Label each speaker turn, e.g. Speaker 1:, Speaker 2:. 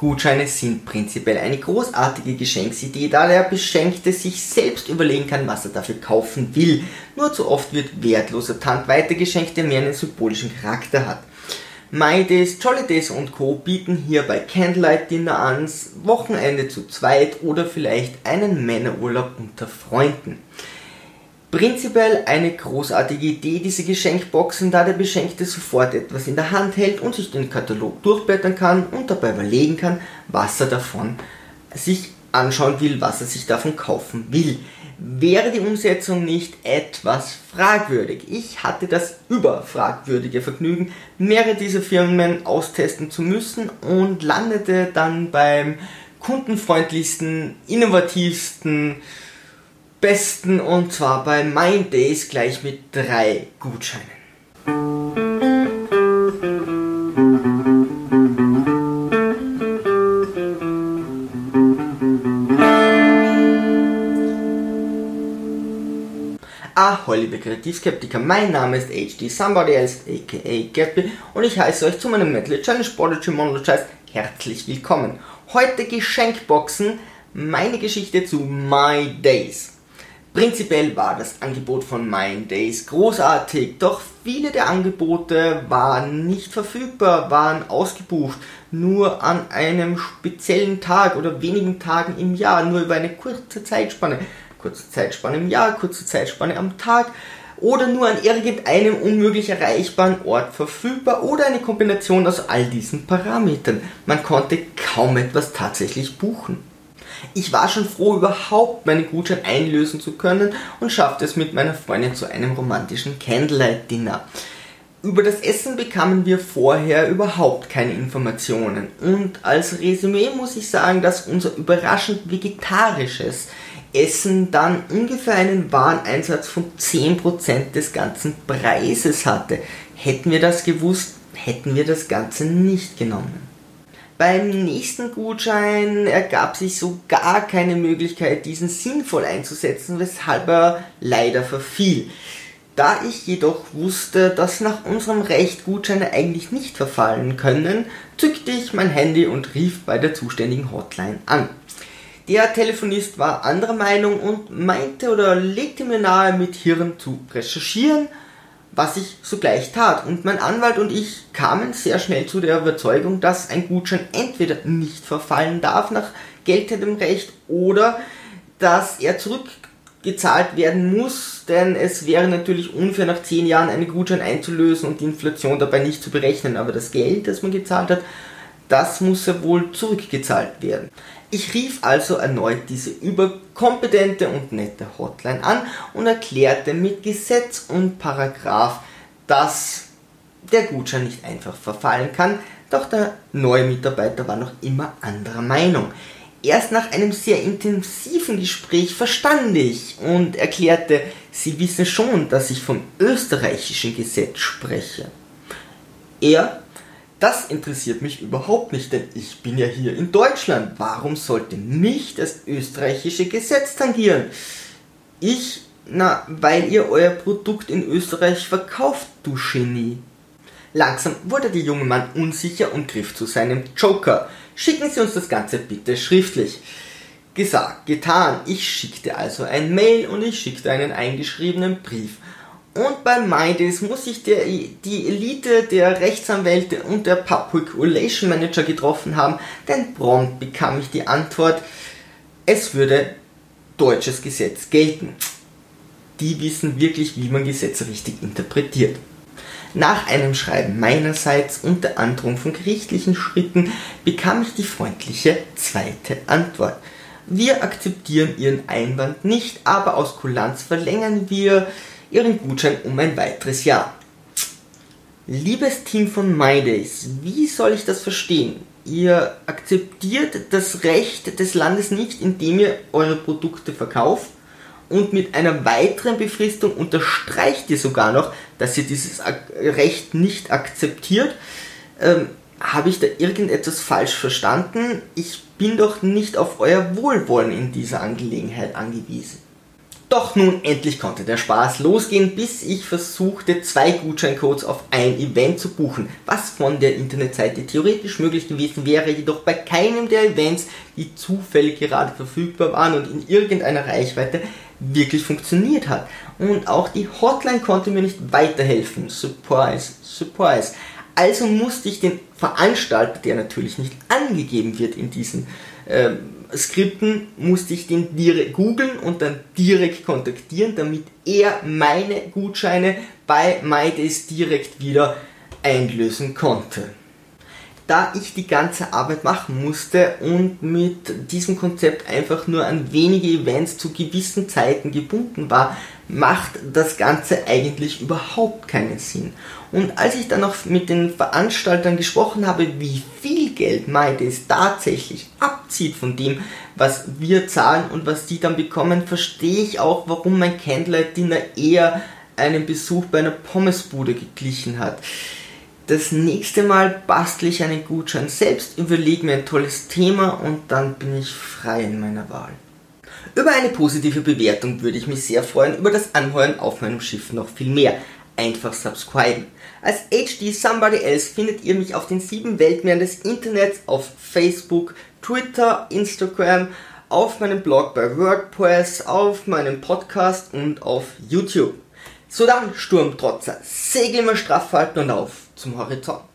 Speaker 1: Gutscheine sind prinzipiell eine großartige Geschenksidee, da der Beschenkte sich selbst überlegen kann, was er dafür kaufen will. Nur zu oft wird wertloser Tank weitergeschenkt, der mehr einen symbolischen Charakter hat. My Days, Jolly Days und Co. bieten hierbei Candlelight Dinner an, Wochenende zu zweit oder vielleicht einen Männerurlaub unter Freunden. Prinzipiell eine großartige Idee, diese Geschenkboxen, da der Beschenkte sofort etwas in der Hand hält und sich den Katalog durchblättern kann und dabei überlegen kann, was er davon sich anschauen will, was er sich davon kaufen will. Wäre die Umsetzung nicht etwas fragwürdig? Ich hatte das überfragwürdige Vergnügen, mehrere dieser Firmen austesten zu müssen und landete dann beim kundenfreundlichsten, innovativsten, besten und zwar bei Mind Days gleich mit drei Gutscheinen. Ahoi liebe Kreativskeptiker, mein Name ist HD Somebody Else aka Gappy und ich heiße euch zu meinem Metal Challenge Prodigy Monologize herzlich willkommen. Heute Geschenkboxen, meine Geschichte zu My Days. Prinzipiell war das Angebot von Mind Days großartig, doch viele der Angebote waren nicht verfügbar, waren ausgebucht, nur an einem speziellen Tag oder wenigen Tagen im Jahr, nur über eine kurze Zeitspanne. Kurze Zeitspanne im Jahr, kurze Zeitspanne am Tag oder nur an irgendeinem unmöglich erreichbaren Ort verfügbar oder eine Kombination aus all diesen Parametern. Man konnte kaum etwas tatsächlich buchen. Ich war schon froh, überhaupt meinen Gutschein einlösen zu können und schaffte es mit meiner Freundin zu einem romantischen Candlelight-Dinner. Über das Essen bekamen wir vorher überhaupt keine Informationen. Und als Resümee muss ich sagen, dass unser überraschend vegetarisches Essen dann ungefähr einen Wareneinsatz von 10% des ganzen Preises hatte. Hätten wir das gewusst, hätten wir das Ganze nicht genommen. Beim nächsten Gutschein ergab sich so gar keine Möglichkeit, diesen sinnvoll einzusetzen, weshalb er leider verfiel. Da ich jedoch wusste, dass nach unserem Recht Gutscheine eigentlich nicht verfallen können, zückte ich mein Handy und rief bei der zuständigen Hotline an. Der Telefonist war anderer Meinung und meinte oder legte mir nahe, mit Hirn zu recherchieren was ich sogleich tat. Und mein Anwalt und ich kamen sehr schnell zu der Überzeugung, dass ein Gutschein entweder nicht verfallen darf nach geltendem Recht oder dass er zurückgezahlt werden muss, denn es wäre natürlich unfair nach 10 Jahren einen Gutschein einzulösen und die Inflation dabei nicht zu berechnen. Aber das Geld, das man gezahlt hat, das muss ja wohl zurückgezahlt werden. Ich rief also erneut diese überkompetente und nette Hotline an und erklärte mit Gesetz und Paragraph, dass der Gutschein nicht einfach verfallen kann, doch der neue Mitarbeiter war noch immer anderer Meinung. Erst nach einem sehr intensiven Gespräch verstand ich und erklärte, Sie wissen schon, dass ich vom österreichischen Gesetz spreche. Er das interessiert mich überhaupt nicht, denn ich bin ja hier in Deutschland. Warum sollte mich das österreichische Gesetz tangieren? Ich, na, weil ihr euer Produkt in Österreich verkauft, du Genie. Langsam wurde der junge Mann unsicher und griff zu seinem Joker. Schicken Sie uns das Ganze bitte schriftlich. Gesagt, getan. Ich schickte also ein Mail und ich schickte einen eingeschriebenen Brief. Und bei MyDays muss ich der, die Elite der Rechtsanwälte und der Public Relation Manager getroffen haben, denn prompt bekam ich die Antwort, es würde deutsches Gesetz gelten. Die wissen wirklich, wie man Gesetze richtig interpretiert. Nach einem Schreiben meinerseits und der Androhung von gerichtlichen Schritten bekam ich die freundliche zweite Antwort. Wir akzeptieren Ihren Einwand nicht, aber aus Kulanz verlängern wir Ihren Gutschein um ein weiteres Jahr. Liebes Team von MyDays, wie soll ich das verstehen? Ihr akzeptiert das Recht des Landes nicht, indem ihr eure Produkte verkauft und mit einer weiteren Befristung unterstreicht ihr sogar noch, dass ihr dieses Recht nicht akzeptiert. Ähm, Habe ich da irgendetwas falsch verstanden? Ich bin doch nicht auf euer Wohlwollen in dieser Angelegenheit angewiesen. Doch nun endlich konnte der Spaß losgehen, bis ich versuchte, zwei Gutscheincodes auf ein Event zu buchen, was von der Internetseite theoretisch möglich gewesen wäre, jedoch bei keinem der Events, die zufällig gerade verfügbar waren und in irgendeiner Reichweite wirklich funktioniert hat. Und auch die Hotline konnte mir nicht weiterhelfen. Surprise, surprise. Also musste ich den Veranstalter, der natürlich nicht angegeben wird in diesen äh, Skripten, musste ich den direkt googeln und dann direkt kontaktieren, damit er meine Gutscheine bei MyDays direkt wieder einlösen konnte. Da ich die ganze Arbeit machen musste und mit diesem Konzept einfach nur an wenige Events zu gewissen Zeiten gebunden war, macht das Ganze eigentlich überhaupt keinen Sinn. Und als ich dann noch mit den Veranstaltern gesprochen habe, wie viel Geld MyDays tatsächlich abzieht von dem, was wir zahlen und was die dann bekommen, verstehe ich auch, warum mein Candlelight Dinner eher einen Besuch bei einer Pommesbude geglichen hat. Das nächste Mal bastle ich einen Gutschein selbst, überlege mir ein tolles Thema und dann bin ich frei in meiner Wahl. Über eine positive Bewertung würde ich mich sehr freuen, über das Anheuern auf meinem Schiff noch viel mehr. Einfach subscriben. Als HD Somebody Else findet ihr mich auf den sieben Weltmeeren des Internets auf Facebook, Twitter, Instagram, auf meinem Blog bei WordPress, auf meinem Podcast und auf YouTube. So dann, Sturmtrotzer, Segel immer straff halten und auf zum Horizont.